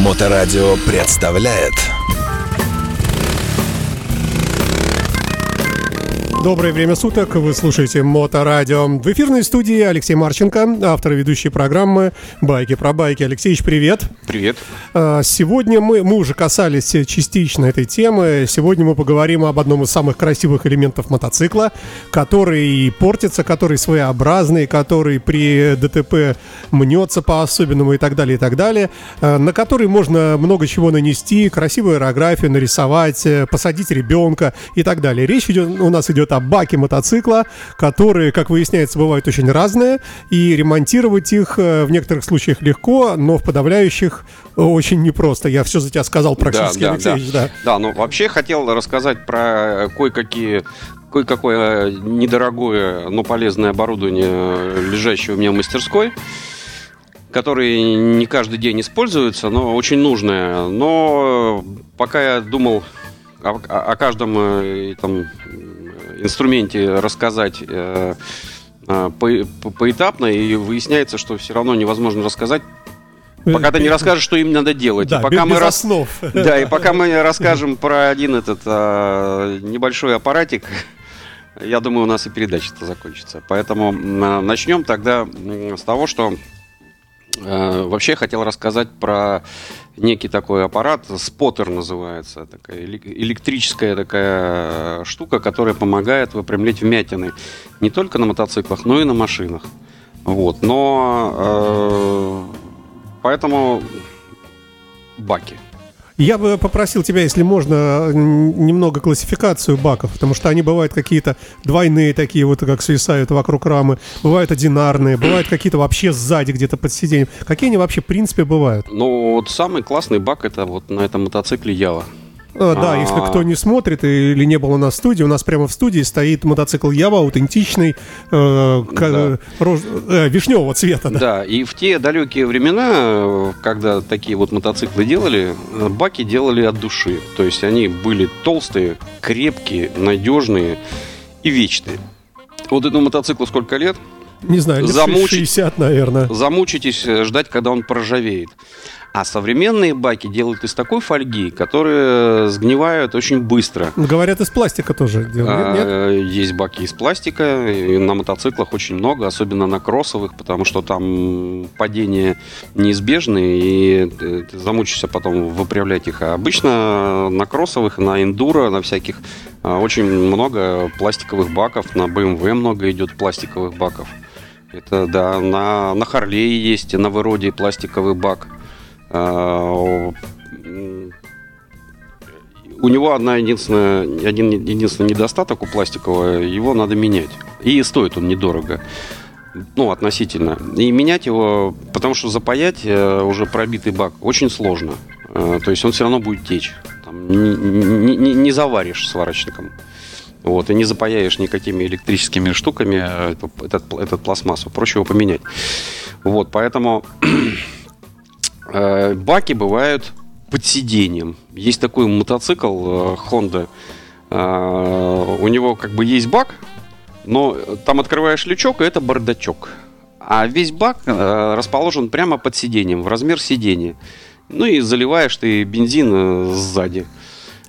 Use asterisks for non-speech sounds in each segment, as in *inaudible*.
Моторадио представляет Доброе время суток, вы слушаете Моторадио. В эфирной студии Алексей Марченко, автор и ведущий программы «Байки про байки». Алексеевич, привет. Привет. А, сегодня мы, мы уже касались частично этой темы. Сегодня мы поговорим об одном из самых красивых элементов мотоцикла, который портится, который своеобразный, который при ДТП мнется по-особенному и так далее, и так далее, а, на который можно много чего нанести, красивую аэрографию нарисовать, посадить ребенка и так далее. Речь идет, у нас идет о баке мотоцикла, которые, как выясняется, бывают очень разные, и ремонтировать их э, в некоторых случаях легко, но в подавляющих очень непросто. Я все за тебя сказал практически, да, Алексеевич, да. да. Да, ну вообще хотел рассказать про кое-какие кое-какое недорогое, но полезное оборудование, лежащее у меня в мастерской которые не каждый день используются, но очень нужное. Но пока я думал о, о каждом э, там, инструменте рассказать э, э, по, по, поэтапно, и выясняется, что все равно невозможно рассказать Пока ты не расскажешь, что им надо делать. Да, и пока без мы основ. *laughs* Да, и пока мы расскажем про один этот а, небольшой аппаратик, я думаю, у нас и передача-то закончится. Поэтому а, начнем тогда с того, что а, вообще хотел рассказать про некий такой аппарат, споттер называется, такая электрическая такая штука, которая помогает выпрямлять вмятины не только на мотоциклах, но и на машинах. Вот, но э, поэтому баки. Я бы попросил тебя, если можно, немного классификацию баков, потому что они бывают какие-то двойные такие, вот как свисают вокруг рамы, бывают одинарные, бывают какие-то вообще сзади где-то под сиденьем. Какие они вообще в принципе бывают? Ну, вот самый классный бак это вот на этом мотоцикле Ява. А, да, если кто не смотрит или не был у нас в студии, у нас прямо в студии стоит мотоцикл Ява, аутентичный, э, да. рож, э, вишневого цвета. Да. да, и в те далекие времена, когда такие вот мотоциклы делали, баки делали от души. То есть они были толстые, крепкие, надежные и вечные. Вот этому мотоциклу сколько лет? Не знаю, лет Замуч... 60, наверное. Замучитесь э, ждать, когда он проржавеет. А современные баки делают из такой фольги, которые сгнивают очень быстро. Говорят, из пластика тоже делают, нет? А, есть баки из пластика, и на мотоциклах очень много, особенно на кроссовых, потому что там падения неизбежны, и ты замучишься потом выпрямлять их. А обычно на кроссовых, на эндуро, на всяких а, очень много пластиковых баков, на BMW много идет пластиковых баков. Это да, на, на Харлее есть, на Выроде пластиковый бак – у него одна единственная, один единственный недостаток у пластикового, его надо менять. И стоит он недорого. Ну, относительно. И менять его, потому что запаять э, уже пробитый бак очень сложно. Э, то есть он все равно будет течь. Там, не, не, не заваришь сварочником. Вот, и не запаяешь никакими электрическими штуками э, этот, этот пластмассу. Проще его поменять. Вот, поэтому Э, баки бывают под сиденьем. Есть такой мотоцикл э, Honda. Э, у него как бы есть бак, но там открываешь лючок, и это бардачок. А весь бак расположен прямо под сиденьем, в размер сидения. Ну и заливаешь ты бензин сзади.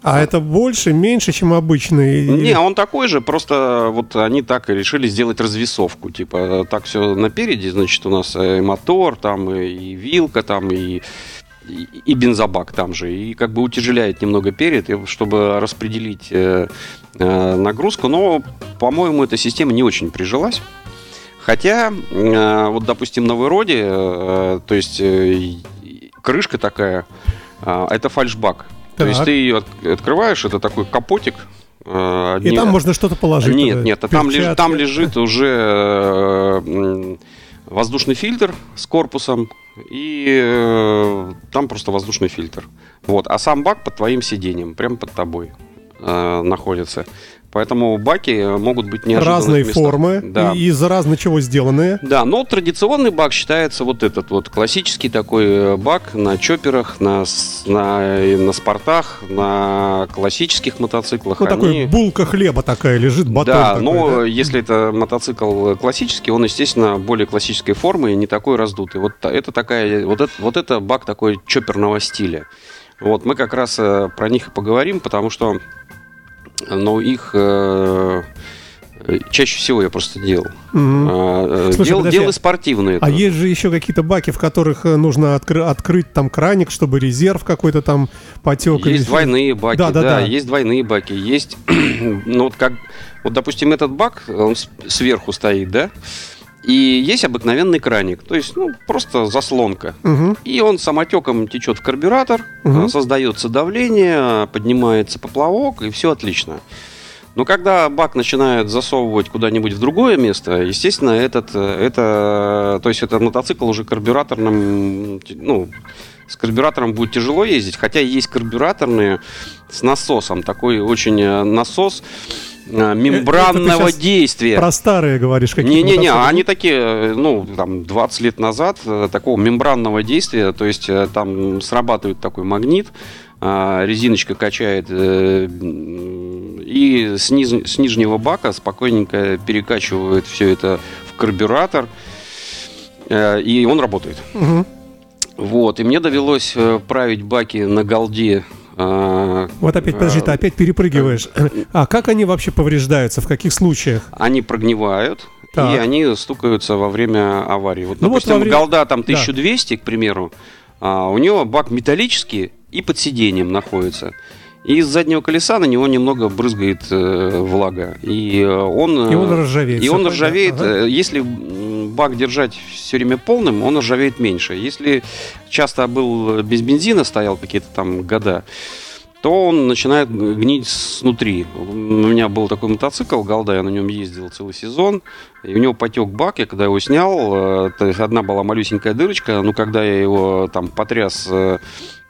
А это больше, меньше, чем обычный? Не, он такой же, просто вот они так и решили сделать развесовку. Типа так все напереди, значит, у нас и мотор, там и вилка, там и и, бензобак там же, и как бы утяжеляет немного перед, чтобы распределить э, э, нагрузку. Но, по-моему, эта система не очень прижилась. Хотя, э, вот, допустим, на выроде, э, то есть э, крышка такая, э, это фальшбак. То есть ты ее открываешь, это такой капотик. Э, и там можно что-то положить. Нет, нет, там лежит, там лежит уже э, воздушный фильтр с корпусом, и э, там просто воздушный фильтр. Вот, а сам бак под твоим сиденьем, прямо под тобой. Э, находятся. Поэтому баки могут быть неожиданных Разные местах. формы, Да. и из разно чего сделанные. Да, но традиционный бак считается вот этот вот классический такой э, бак на чоперах, на, на, на спортах, на классических мотоциклах. Ну, такой Они- булка хлеба такая лежит, батон да, такой, но да? если это мотоцикл классический, он, естественно, более классической формы и не такой раздутый. Вот это такая, вот это, вот это бак такой чоперного стиля. Вот мы как раз э, про них и поговорим, потому что, ну, их э, чаще всего я просто делал. А, э, Слушай, дел- подожди, делал спортивные. А есть же еще какие-то баки, в которых э, нужно откры- открыть там краник, чтобы резерв какой-то там потек. или Есть что- двойные баки, Да, да, да, да. есть двойные баки, есть, *clears throat* ну вот как, вот допустим этот бак, он сверху стоит, да, и есть обыкновенный краник, то есть, ну, просто заслонка. Мгм. И он самотеком течет в карбюратор, а, создается давление, поднимается поплавок, и все отлично. Но когда бак начинают засовывать куда-нибудь в другое место, естественно, этот, э, это, то есть этот мотоцикл уже карбюраторным, ну, с карбюратором будет тяжело ездить, хотя есть карбюраторные с насосом, такой очень э, насос мембранного щас действия. Про старые говоришь какие Не-не-не, они такие, э, ну, там, 20 лет назад, э, такого мембранного действия, то есть э, там срабатывает такой магнит, а, резиночка качает, и с, низ- с нижнего бака спокойненько перекачивает все это в карбюратор, и он работает. Мгм. Вот, и мне довелось править баки на голде. Э, Вот опять, подожди, ты э, опять перепрыгиваешь. А как они вообще повреждаются? В каких случаях? они прогнивают, Так. и они стукаются во время аварии. Вот, Ну вот допустим, во время- голда там Да. 1200, к примеру, а, у него бак металлический и под сиденьем находится. И из заднего колеса на него немного брызгает э, влага. И э, он, И он э, ржавеет. и он ржавеет. Ага. э, Если бак держать все время полным, он ржавеет меньше. Если часто был без бензина, стоял какие-то там года, то он начинает гнить снутри. У меня был такой мотоцикл, Галда, я на нем ездил целый сезон, и у него потек бак, я когда его снял, э, одна была малюсенькая дырочка, но когда я его там потряс э,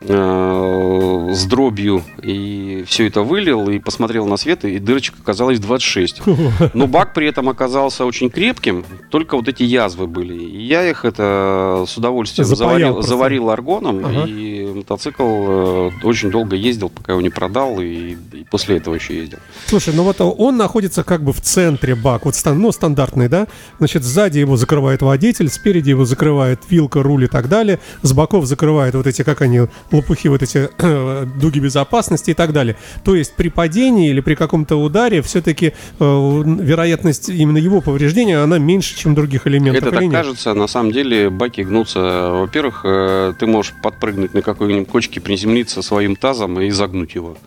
с дробью и все это вылил и посмотрел на свет, и дырочка оказалась 26. *laughs* Но бак при этом оказался очень крепким, только вот эти язвы были. И я их это с удовольствием Запаял заварил, просто. заварил аргоном, Ага. и мотоцикл э, очень долго ездил, пока его не продал, и, и после этого еще ездил. Слушай, ну вот он находится как бы в центре бак, вот стан- ну, стандартный, да? Значит, сзади его закрывает водитель, спереди его закрывает вилка, руль и так далее, с боков закрывает вот эти, как они, лопухи, вот эти *clears throat* дуги безопасности и так далее. То есть при падении или при каком-то ударе все-таки вероятность именно его повреждения, она меньше, чем других элементов. Это так нет? кажется, на самом деле баки гнутся. Во-первых, э, ты можешь подпрыгнуть на какой-нибудь кочке, приземлиться своим тазом и загнуть его.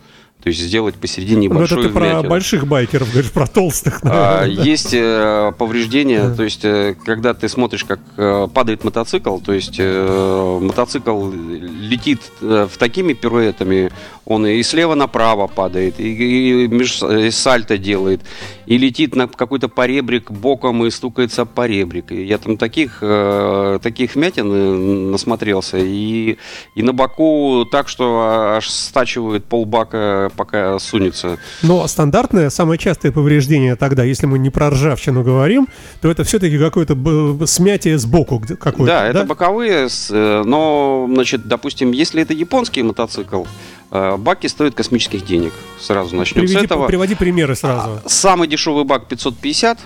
То есть сделать посередине Ну, это большую ты про вмятину. больших байкеров говоришь, про толстых. А, наверное, да. Есть э, повреждения, то есть э, когда ты смотришь, как э, падает мотоцикл, то есть э, мотоцикл летит э, в такими пируэтами, он и слева направо падает, и, и меж- и сальто делает, и летит на какой-то поребрик боком и стукается об поребрик. И я там таких, э, таких вмятин э, насмотрелся, и, и на боку так, что аж стачивает полбака, пока сунется. Но стандартное, самое частое повреждение тогда, если мы не про ржавчину говорим, то это все-таки какое-то смятие сбоку какое-то. Да, это боковые, э, но, значит, допустим, если это японский мотоцикл, баки стоят космических денег. Сразу начнем с Приведи, этого. приводи примеры сразу. Самый дешевый бак 550,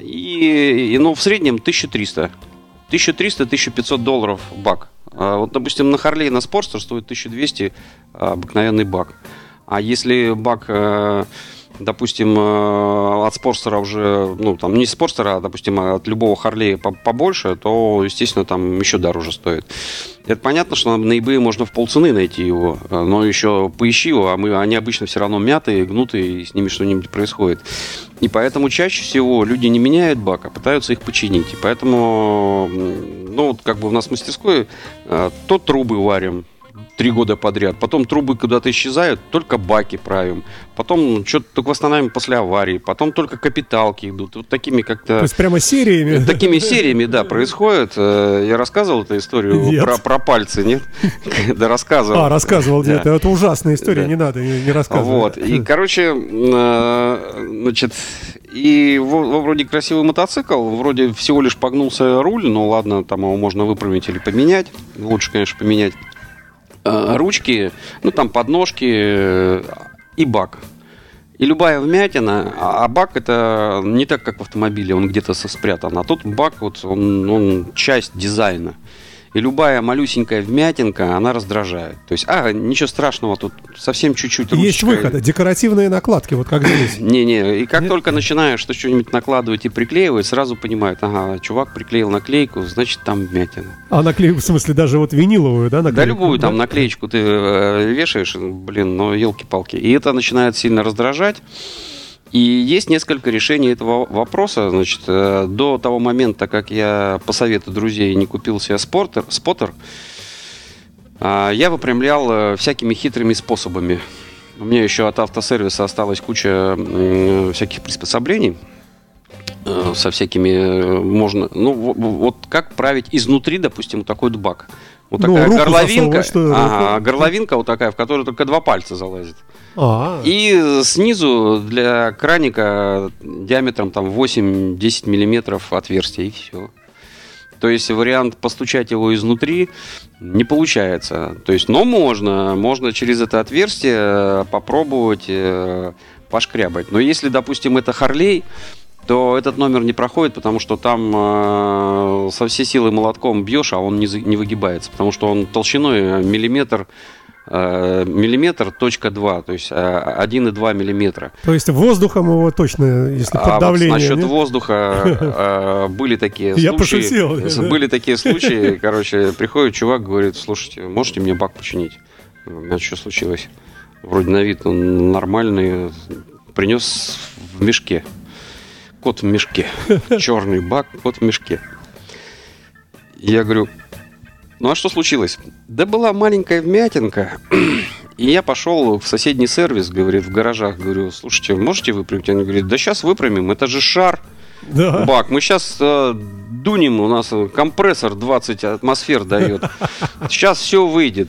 и, и, ну, в среднем 1300. 1300-1500 долларов бак. А Вот, допустим, на Харлей на Спорстер стоит 1200 а, обыкновенный бак. А если бак, э, допустим, э, от Спорстера уже, ну, там, не Спорстера, а, допустим, от любого Харлея по- побольше, то, естественно, там еще дороже стоит. Это понятно, что на eBay можно в полцены найти его, э, но еще поищи его, а мы, они обычно все равно мятые, гнутые, и с ними что-нибудь происходит. И поэтому чаще всего люди не меняют бак, а пытаются их починить. И поэтому, ну, вот как бы у нас в мастерской э, то трубы варим, три года подряд. Потом трубы куда-то исчезают, только баки правим. Потом что-то только восстанавливаем после аварии. Потом только капиталки идут. Вот такими как-то... То есть прямо сериями? *laughs* Такими сериями, да, происходит. Э, я рассказывал эту историю про, про пальцы, нет? *laughs* Да, рассказывал. А, рассказывал где-то. Это ужасная история, не надо, не рассказывай. Вот. И, *laughs* короче, э, значит, и вроде красивый мотоцикл, вроде всего лишь погнулся руль, ну ладно, там его можно выправить или поменять. Лучше, конечно, поменять. Э, ручки, ну там подножки э, и бак. И любая вмятина, а, а бак это не так, как в автомобиле, он где-то спрятан. А тут бак, вот, он, он часть дизайна. И любая малюсенькая вмятинка, она раздражает. То есть, а, ничего страшного, тут совсем чуть-чуть ручкой. Есть выходы, декоративные накладки, вот как здесь. Не-не, и как Нет? только начинаешь что-нибудь накладывать и приклеивать, сразу понимают, ага, чувак приклеил наклейку, значит, там вмятина. А наклейку, в смысле, даже вот виниловую, да, наклейку? Да, любую там наклеечку ты э, вешаешь, блин, ну, елки-палки. И это начинает сильно раздражать. И есть несколько решений этого вопроса. Значит, э, до того момента, как я по совету друзей не купил себе спортер, споттер, а, я выпрямлял э, всякими хитрыми способами. У меня еще от автосервиса осталась куча всяких приспособлений э, со всякими можно ну вот как править изнутри допустим такой бак вот ну, такая горловинка ага, горловинка вот такая в которую только два пальца залазит а. И снизу для краника диаметром там 8-10 миллиметров отверстие, и все. То есть вариант постучать его изнутри не получается. То есть, но можно, можно через это отверстие попробовать э, пошкрябать. Но если, допустим, это Харлей, то этот номер не проходит, потому что там э, со всей силы молотком бьешь, а он не, не выгибается, потому что он толщиной миллиметр Э, миллиметр, точка 2, то есть 1,2 э, миллиметра. То есть воздухом его точно, если под а давлением. Вот насчет нет? воздуха э, были такие *laughs* случаи. Я пошутил. Были такие случаи, короче, приходит чувак, говорит, слушайте, можете мне бак починить? У меня что случилось? Вроде на вид он нормальный, принес в мешке. Кот в мешке. *laughs* Черный бак, кот в мешке. Я говорю, ну а что случилось? Да была маленькая вмятинка, *clears throat* и я пошел в соседний сервис, говорит, в гаражах, говорю, слушайте, можете выпрямить? Они говорят, да сейчас выпрямим, это же шар. Да. Бак, мы сейчас э, дунем, у нас компрессор 20 атмосфер дает. Сейчас *laughs* все выйдет.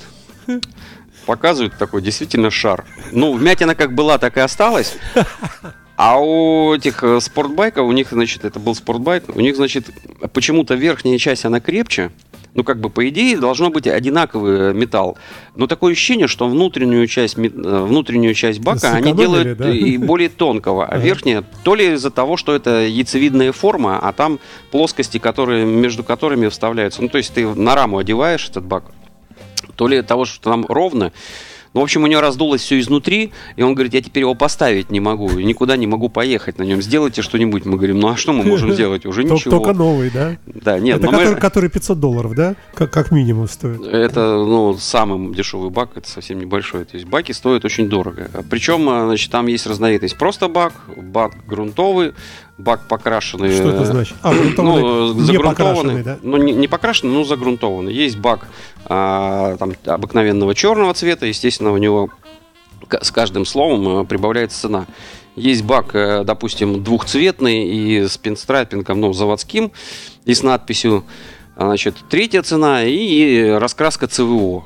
Показывают такой действительно шар. Ну, вмятина как была, так и осталась. *laughs* А у этих э, спортбайков, у них, значит, это был спортбайк, у них, значит, почему-то верхняя часть, она крепче, ну, как бы, по идее, должно быть одинаковый э, металл. Но такое ощущение, что внутреннюю часть, э, внутреннюю часть бака они делают да? и более тонкого, а верхняя, то ли из-за того, что это яйцевидная форма, а там плоскости, которые, между которыми вставляются. Ну, то есть ты на раму одеваешь этот бак, то ли того, что там ровно, ну, в общем, у него раздулось все изнутри, и он говорит, я теперь его поставить не могу, никуда не могу поехать на нем. Сделайте что-нибудь. Мы говорим, ну а что мы можем *laughs* сделать? Уже ничего. Только новый, да? Да, нет. Это который, мы... который 500 долларов, да? Как, как минимум стоит. Это, ну, самый дешевый бак, это совсем небольшой. То есть баки стоят очень дорого. Причем, значит, там есть разновидность просто бак, бак грунтовый, бак покрашенный. Что это значит? А, ну, не загрунтованный. Да? Ну, не, не покрашенный, но загрунтованный. Есть бак а, там, обыкновенного черного цвета, естественно, у него с каждым словом э, прибавляется цена. Есть бак, э, допустим, двухцветный и с пинстрайпингом, ну, заводским, и с надписью, значит, третья цена и раскраска ЦВО.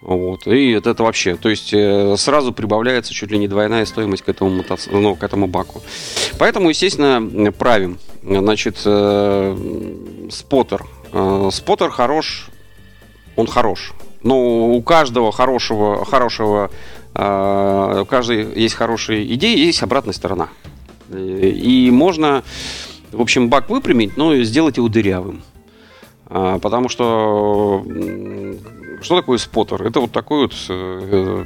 Вот. И это, это вообще, то есть э, сразу прибавляется чуть ли не двойная стоимость к этому, мотоци... ну, к этому баку. Поэтому, естественно, правим. Значит, э, споттер. Э, споттер хорош, он хорош. Но у каждого хорошего, хорошего э, у каждой есть хорошие идеи, есть обратная сторона. И можно, в общем, бак выпрямить, но сделать его дырявым. А, потому что что такое споттер? Это вот такой вот э,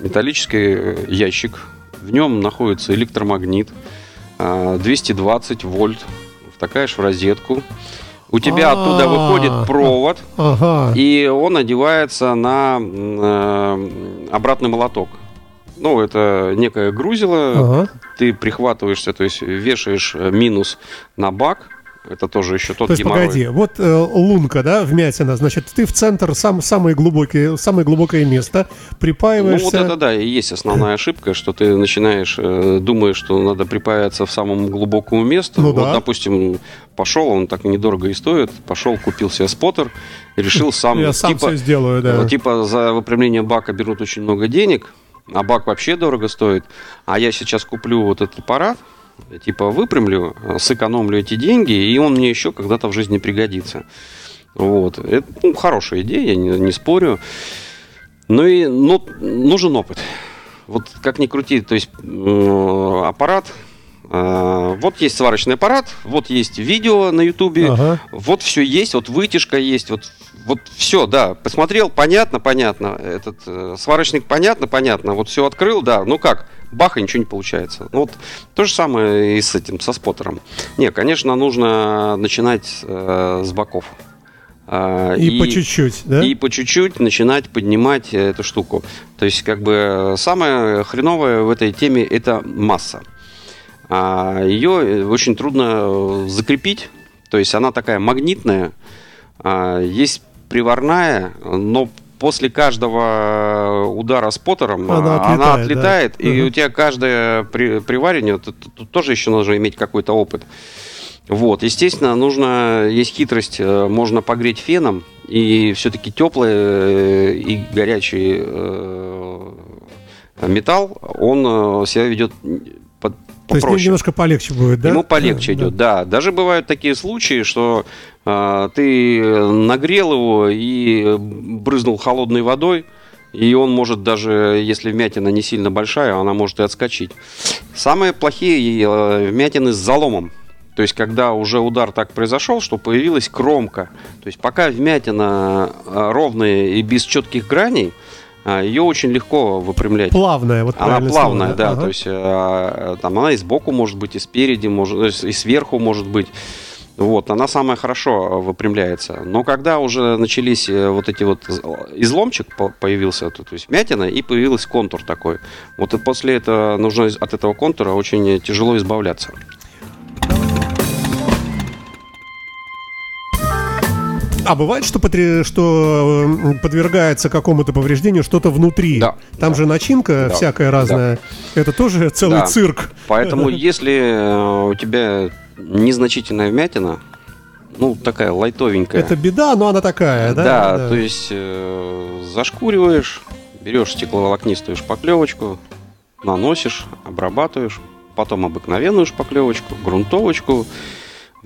металлический ящик. В нем находится электромагнит 220 а, вольт. Втыкаешь в розетку. У тебя оттуда выходит провод, и он одевается на э, обратный молоток. Ну, это некое грузило, ты прихватываешься, то есть вешаешь минус на бак, Это тоже еще тот То есть, геморрой. погоди, вот э, лунка, да, вмятина, значит, ты в центр, сам, самое, глубокое, самое глубокое место, Ну припаиваешься. вот это да, и есть основная ошибка, что ты начинаешь, э, думаешь, что надо припаяться в самому глубокому месту. Ну вот, да. допустим, пошел, он так недорого и стоит, пошел, купил себе споттер решил *laughs* сам... Я сам типа, все сделаю, да. э, Типа за выпрямление бака берут очень много денег, а бак вообще дорого стоит. А я сейчас куплю вот этот аппарат, типа выпрямлю, сэкономлю эти деньги, и он мне еще когда-то в жизни пригодится. Вот. Это ну, хорошая идея, я не, не спорю. Ну и ну, нужен опыт. Вот как ни крути, то есть э, аппарат, э, вот есть сварочный аппарат, вот есть видео на ютубе, Ага. вот все есть, вот вытяжка есть, вот, вот все, да, посмотрел, понятно, понятно, этот э, сварочник понятно, понятно, вот все открыл, да, ну как, баха, ничего не получается. Ну вот то же самое и с этим, со споттером. Не, конечно, нужно начинать э, с боков. А, И, по чуть-чуть, да? и по чуть-чуть начинать поднимать э, эту штуку. То есть, как бы э, самое хреновое в этой теме это масса. А, ее очень трудно э, закрепить. То есть она такая магнитная. А, есть приварная, но после каждого удара споттером Она а, она отлетает, отлетает, да. и Мгм. у тебя каждое при, приваривание, тут, тут тоже еще нужно иметь какой-то опыт. Вот, естественно, нужно, есть хитрость, э, можно погреть феном, и все-таки теплый э, и горячий э, металл, он э, себя ведет под- То есть попроще. немножко полегче будет, да? Ему полегче Да, идет, да. Даже бывают такие случаи, что э, ты нагрел его и брызнул холодной водой, и он может даже, если вмятина не сильно большая, она может и отскочить. Самые плохие э, вмятины с заломом. То есть, когда уже удар так произошел, что появилась кромка. То есть, пока вмятина э, ровная и без четких граней, ее очень легко выпрямлять. Плавная, вот Она плавная, слово, да. Ага. То есть э, там она и сбоку может быть, и спереди, может, есть и сверху может быть. Вот, она самая хорошо выпрямляется. Но когда уже начались э, вот эти вот изломчик по- появился, то, то есть мятина, и появился контур такой. Вот и после этого нужно от этого контура очень тяжело избавляться. А бывает, что, потре- что подвергается какому-то повреждению что-то внутри? Да, Там да. же начинка Да, всякая разная. Это тоже целый Да. цирк. Поэтому *laughs* если э, у тебя незначительная вмятина, ну такая лайтовенькая, Это беда, но она такая, да? Да, то есть э, зашкуриваешь, берешь стекловолокнистую шпаклевочку, наносишь, обрабатываешь, потом обыкновенную шпаклевочку, грунтовочку,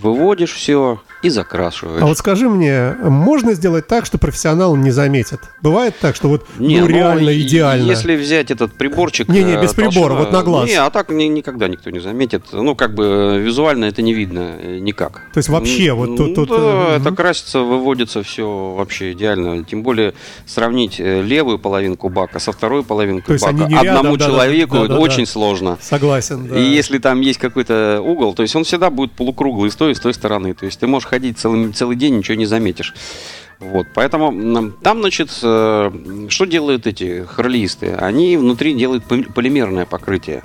выводишь все и закрашиваешь. А вот скажи мне, можно сделать так, что профессионал не заметит? Бывает так, что вот Не, ну, ну, реально и- идеально? Если взять этот приборчик... Не-не, э, без прибора, вот на глаз. Не, а так ни- никогда никто не заметит. Ну, как бы э, визуально это не видно э, никак. То есть вообще М, вот тут- ну тут, да, э, это красится, выводится все вообще идеально. Тем более сравнить левую половинку бака со второй половинкой бака рядом, одному да-да, человеку это да-да-да. очень сложно. Согласен, да. И если там есть какой-то угол, то есть он всегда будет полукруглый с той и с той стороны. То есть ты можешь ходить целый, целый день, ничего не заметишь. Вот, поэтому там, значит, э, что делают эти хролисты? Они внутри делают полимерное покрытие.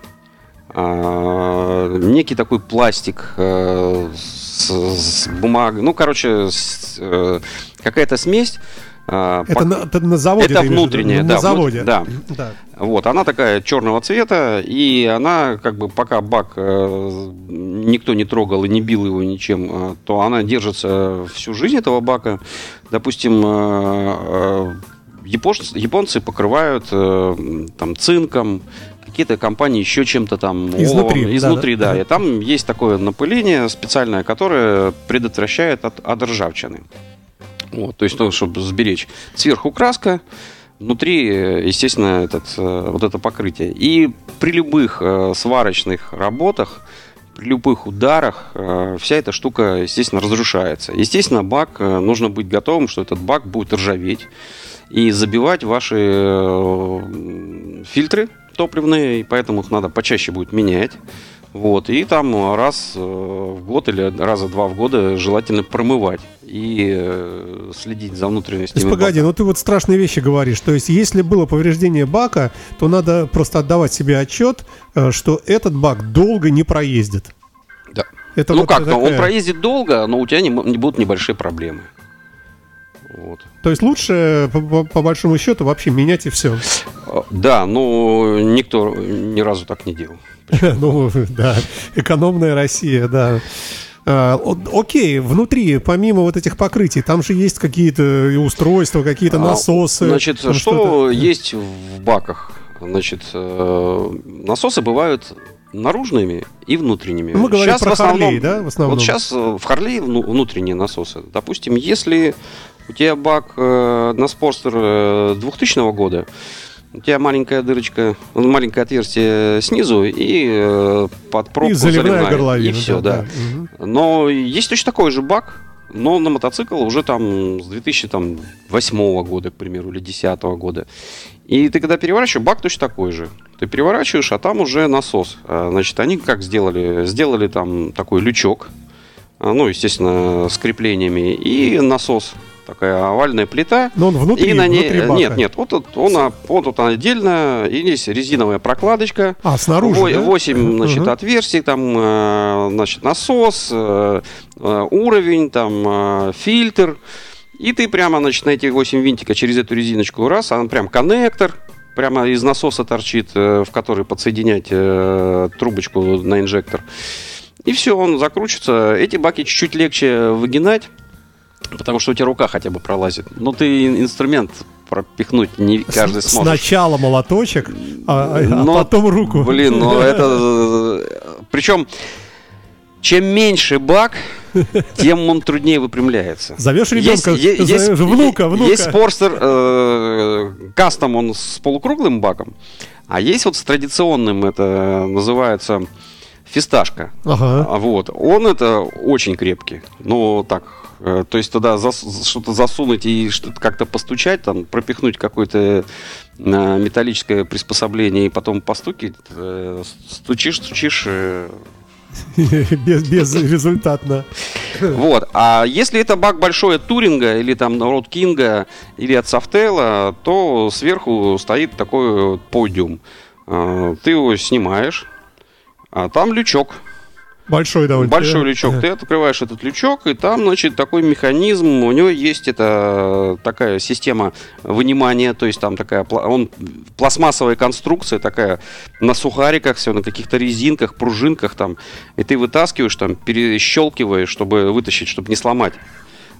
А, некий такой пластик э, с, с бумагой. Ну, короче, э, какая-то смесь. А, Это пок- на, это на заводе? Это внутренняя, на да, заводе. внут- да. да. Вот, она такая черного цвета, и она, как бы, пока бак э, никто не трогал и не бил его ничем, э, то она держится всю жизнь этого бака. Допустим, э, э, японцы, японцы покрывают э, там цинком, какие-то компании еще чем-то там Изнутри, да, изнутри, да. да, и там есть такое напыление специальное, которое предотвращает от, от ржавчины. Вот, то есть, ну, чтобы сберечь. Сверху краска, внутри, э, естественно, этот, э, вот это покрытие. И при любых э, сварочных работах, при любых ударах э, вся эта штука, естественно, разрушается. Естественно, бак, э, нужно быть готовым, что этот бак будет ржаветь и забивать ваши э, фильтры топливные, и поэтому их надо почаще будет менять. Вот, и там раз э, в год или раза два в года желательно промывать и э, следить за То внутренностями. есть, погоди, бака. ну ты вот страшные вещи говоришь. То есть, если было повреждение бака, то надо просто отдавать себе отчет, э, что этот бак долго не проездит. Да. Это ну вот как, ну, такая- он проездит долго, но у тебя не, не будут небольшие проблемы. Вот. То есть лучше, по, по- по большому счету, вообще менять и все. Да, но никто ни разу так не делал. *laughs* Ну, да, экономная Россия, да. А, окей, внутри, помимо вот этих покрытий, там же есть какие-то устройства, какие-то А, насосы. Значит, что что-то. есть в баках? Значит, э, насосы бывают наружными и внутренними. Ну, мы говорим Щас про в основном- Харлей, да, в основном? Вот сейчас в Харлей внутренние насосы. Допустим, если у тебя бак э, на Спорстер э, 2000 года, у тебя маленькая дырочка, маленькое отверстие снизу и э, под пробку И заливная заливная. горловина. И все, да. Мгм. Но есть точно такой же бак, но на мотоцикл уже там с 2008 года, к примеру, или 2010 года. И ты когда переворачиваешь, бак точно такой же. Ты переворачиваешь, а там уже насос. А, Значит, они как сделали? Сделали там такой лючок, а, ну, естественно, с креплениями, и насос. Такая овальная плита. Но он внутри, и на ней... внутри бака. Нет, нет, вот тут он, а, вот тут отдельно, и здесь резиновая прокладочка. А, снаружи, Во- да? 8 значит, Мгм. отверстий, там э, значит, насос, э, э, уровень, там фильтр. И ты прямо значит, на эти 8 винтика через эту резиночку раз, а прям коннектор, прямо из насоса торчит, в который подсоединять трубочку на инжектор. И все, он закручивается. Эти баки чуть-чуть легче выгинать, потому что у тебя рука хотя бы пролазит. Но ты ин- инструмент пропихнуть не каждый С- сможет. Сначала молоточек, а, а- а Но, потом руку. Блин, ну *laughs* это... Причем, чем меньше бак, тем он труднее выпрямляется. Зовешь Есть, ребенка, е- есть- зовешь внука, внука. Есть спорстер э, кастом, он с полукруглым баком, а есть вот с традиционным, это называется фисташка. Ага. А Вот, он это очень крепкий. Ну, так, то есть туда зас- что-то засунуть и что-то как-то постучать, там, пропихнуть какое-то э, металлическое приспособление и потом постукать, э, стучишь, стучишь. э, *laughs* без, безрезультатно. Вот. А если это бак большой от Туринга или там Роуд Кинга или от Софтела, то сверху стоит такой подиум. Э, Ты его снимаешь, а там лючок. Большой довольно. Большой лючок. Ты открываешь этот лючок, и там, значит, такой механизм. У него есть это такая система вынимания, то есть там такая он пластмассовая конструкция такая на сухариках, все на каких-то резинках, пружинках там, и ты вытаскиваешь там, перещелкиваешь, чтобы вытащить, чтобы не сломать.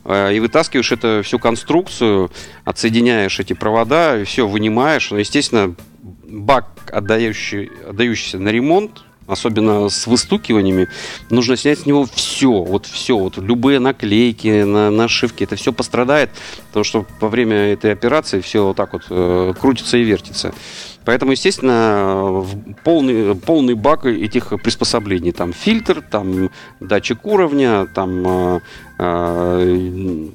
Э, И вытаскиваешь эту всю конструкцию, отсоединяешь эти провода, и все вынимаешь. Ну, естественно, бак, отдающий, отдающийся на ремонт, особенно с выстукиваниями, нужно снять с него все, вот все, вот любые наклейки, на, нашивки, это все пострадает, потому что во время этой операции все вот так вот э, крутится и вертится. Поэтому, естественно, полный, полный бак этих приспособлений. Там фильтр, там датчик уровня, там э, э,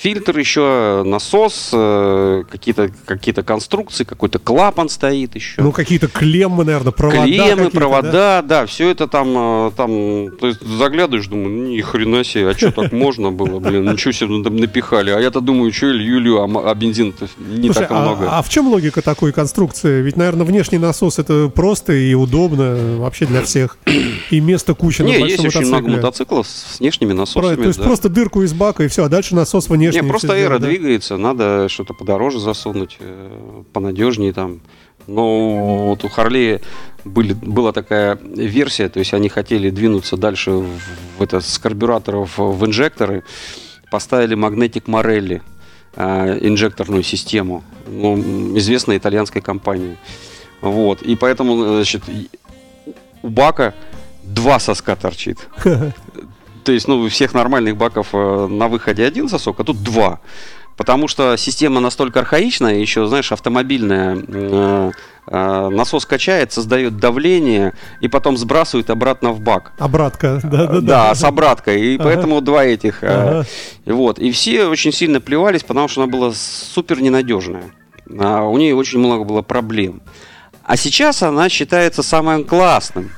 фильтр еще, насос, э, какие-то какие конструкции, какой-то клапан стоит еще. Ну, какие-то клеммы, наверное, провода. Клеммы, какие-то, да? провода, да, все это там, э, там, то есть заглядываешь, думаю, «Ну, ни хрена себе, а что так *laughs* можно было, блин, ничего себе там напихали, а я-то думаю, что лью, а, а бензин-то не Слушай, так а, много. а в чем логика такой конструкции? Ведь, наверное, внешний насос это просто и удобно вообще для всех. И места куча на Не, есть очень много мотоцикле. мотоциклов с внешними Про- насосами. то есть да. просто дырку из бака и все, а дальше насос внешний. Не, просто эра да? двигается, надо что-то подороже засунуть, э, понадежнее там. Но вот у Харлея были, была такая версия, то есть они хотели двинуться дальше в, в это, с карбюраторов в инжекторы, поставили магнетик Морелли, э, инжекторную систему, ну, известной итальянской компании. Вот, и поэтому, значит, и- у бака два соска торчит. *laughs* То есть, ну, у всех нормальных баков э, на выходе один сосок, а тут два. Потому что система настолько архаичная, еще, знаешь, автомобильная. э, э, насос качает, создает давление и потом сбрасывает обратно в бак. Обратка, *laughs* да, да, Да, с обраткой. И Ага. поэтому два этих. Ага. Вот. И все очень сильно плевались, потому что она была супер ненадежная. А у нее очень много было проблем. А сейчас она считается самым классным.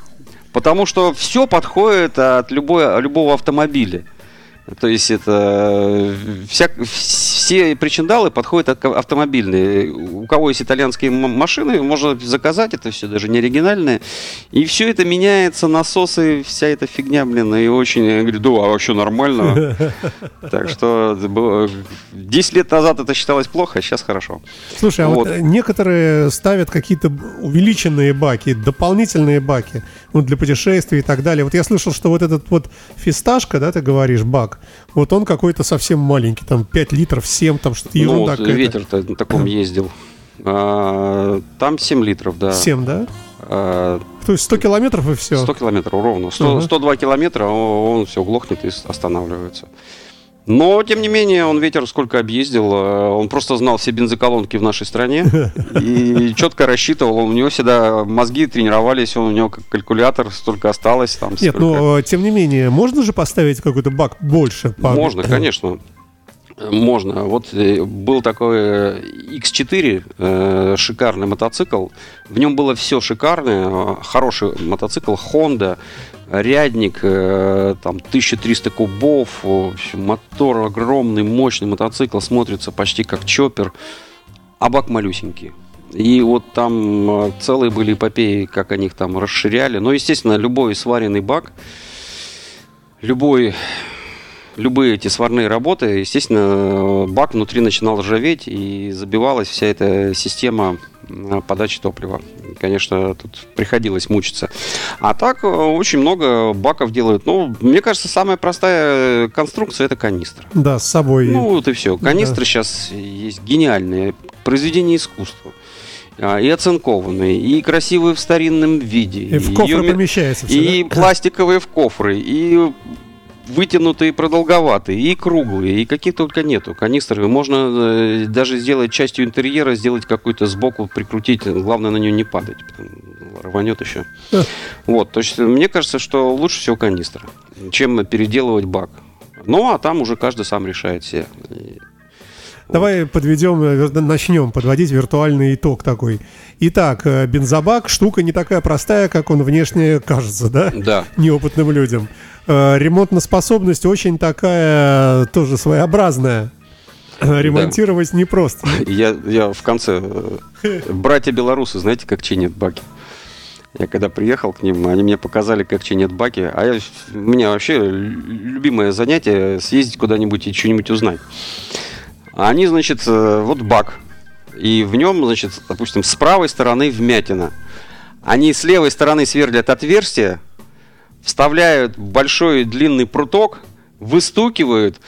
Потому что все подходит от любой, любого автомобиля. То есть это вся, все причиндалы подходят автомобильные. У кого есть итальянские машины, можно заказать это все, даже не оригинальное. И все это меняется, насосы, вся эта фигня, блин, и очень, я говорю, да, а вообще нормально. *laughs* Так что 10 лет назад это считалось плохо, а сейчас хорошо. Слушай, а вот некоторые ставят какие-то увеличенные баки, дополнительные баки, ну, для путешествий и так далее. Вот я слышал, что вот этот вот фисташка, да, ты говоришь, бак, вот он какой-то совсем маленький, там 5 литров, 7, там что-то ну, ерунда вот ветер-то на таком *laughs* ездил. А, там 7 литров, да. 7, да? А, То есть 100 километров и все? 100 километров ровно. 100, uh 102 километра, он, он все глохнет и останавливается. Но, тем не менее, он ветер сколько объездил, э, он просто знал все бензоколонки в нашей стране *laughs* и четко рассчитывал. У него всегда мозги тренировались, у него как калькулятор столько осталось. Там, Нет, но, э, тем не менее, можно же поставить какой-то бак больше? Можно, конечно. Можно. Вот э, был такой X4, шикарный мотоцикл. В нем было все шикарное. Хороший мотоцикл Honda рядник, э, там 1300 кубов, мотор огромный, мощный мотоцикл, смотрится почти как чоппер, а бак малюсенький. И вот там э, целые были эпопеи, как они их там расширяли. Но, естественно, любой сваренный бак, любой, любые эти сварные работы, естественно, бак внутри начинал ржаветь и забивалась вся эта система подачи топлива. Конечно, тут приходилось мучиться. А так э, очень много баков делают. Ну, мне кажется, самая простая конструкция это канистра. Да, с собой. Ну, вот и все. Канистры да. сейчас есть гениальные. Произведение искусства а, и оцинкованные, и красивые в старинном виде. И в кофры ее... помещается И да? пластиковые в кофры, и вытянутые, продолговатые, и круглые, и какие только нету канистры. Можно э, даже сделать частью интерьера, сделать какую-то сбоку, прикрутить. Главное на нее не падать, рванет еще. Вот, то есть мне кажется, что лучше всего канистра, чем переделывать бак. Ну, а там уже каждый сам решает все. Давай подведем, э, начнем подводить виртуальный итог такой. Итак, э, бензобак штука не такая простая, как он внешне кажется, да? Да. Неопытным людям. Э, ремонтная способность очень такая тоже своеобразная. Ремонтировать да. непросто. *laughs* Я, я в конце. Братья белорусы, знаете, как чинят баки? Я когда приехал к ним, они мне показали, как чинят баки. А я, у меня вообще любимое занятие съездить куда-нибудь и что-нибудь узнать. Они, значит, э, вот бак. И в нем, значит, допустим, с правой стороны вмятина. Они с левой стороны сверлят отверстие, вставляют большой длинный пруток, выстукивают,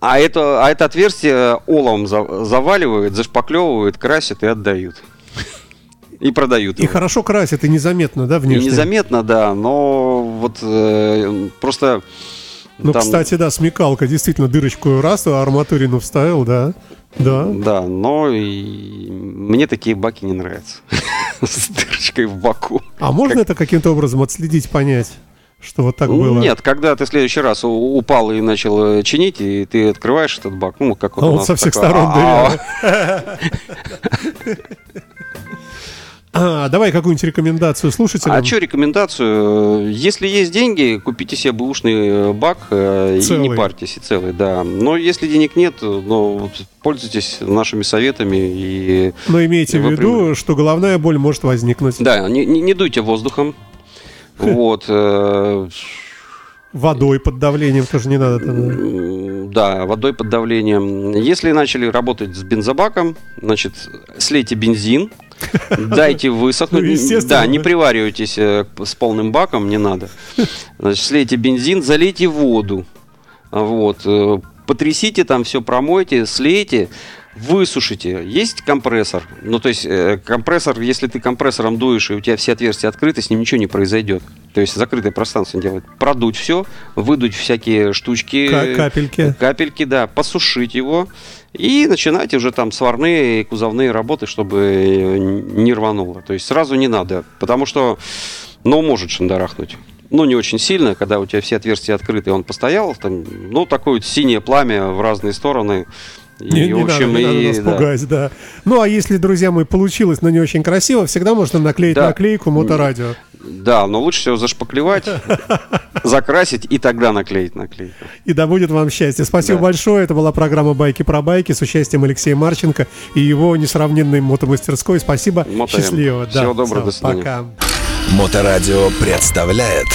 а это, а это отверстие оловом заваливают, зашпаклевывают, красят и отдают. И продают. И его. хорошо красят, и незаметно, да, внешне? И незаметно, да, но вот э, просто ну, там... кстати, да, смекалка, действительно, дырочку раз, а арматурину вставил, да. Да. Да, но и мне такие баки не нравятся. *laughs* С дырочкой в боку. А можно это каким-то образом отследить, понять? Что вот так было? Нет, когда ты в следующий раз упал и начал э, чинить, и ты открываешь этот бак, ну, как вот а он со всех сторон дырявый. *laughs* А, давай какую-нибудь рекомендацию слушателям. А что рекомендацию? Если есть деньги, купите себе бэушный э, бак целый. и не парьтесь, и целый, да. Но если денег нет, ну, пользуйтесь нашими советами. И Но имейте в виду, что головная боль может возникнуть. Да, не, не, дуйте воздухом. *laughs* Вот. Э, водой под давлением тоже не надо. Да, водой под давлением. Если начали работать с бензобаком, значит, слейте бензин, *laughs* Дайте высохнуть. Ну, да, не приваривайтесь э, с полным баком, не надо. *laughs* Значит, слейте бензин, залейте воду. Вот. Э, потрясите там все, промойте, слейте высушите. Есть компрессор. Ну, то есть, э, компрессор, если ты компрессором дуешь, и у тебя все отверстия открыты, с ним ничего не произойдет. То есть, закрытое пространство делать. Продуть все, выдуть всякие штучки. Капельки. Капельки, да. Посушить его. И начинайте уже там сварные и кузовные работы, чтобы не рвануло. То есть сразу не надо, потому что, ну, может шандарахнуть. Ну, не очень сильно, когда у тебя все отверстия открыты, он постоял, там, ну, такое вот синее пламя в разные стороны, И, не, не в общем, надо, не и, надо нас да. пугать, да. Ну, а если, друзья мои, получилось, но не очень красиво, всегда можно наклеить да. наклейку моторадио. Да, но лучше всего зашпаклевать, *laughs* закрасить и тогда наклеить наклейку. И да будет вам счастье. Спасибо да. большое. Это была программа «Байки про байки» с участием Алексея Марченко и его несравненной мотомастерской. Спасибо. Мотоем. Счастливо. Всего да. доброго. Все, до свидания. Пока. Моторадио представляет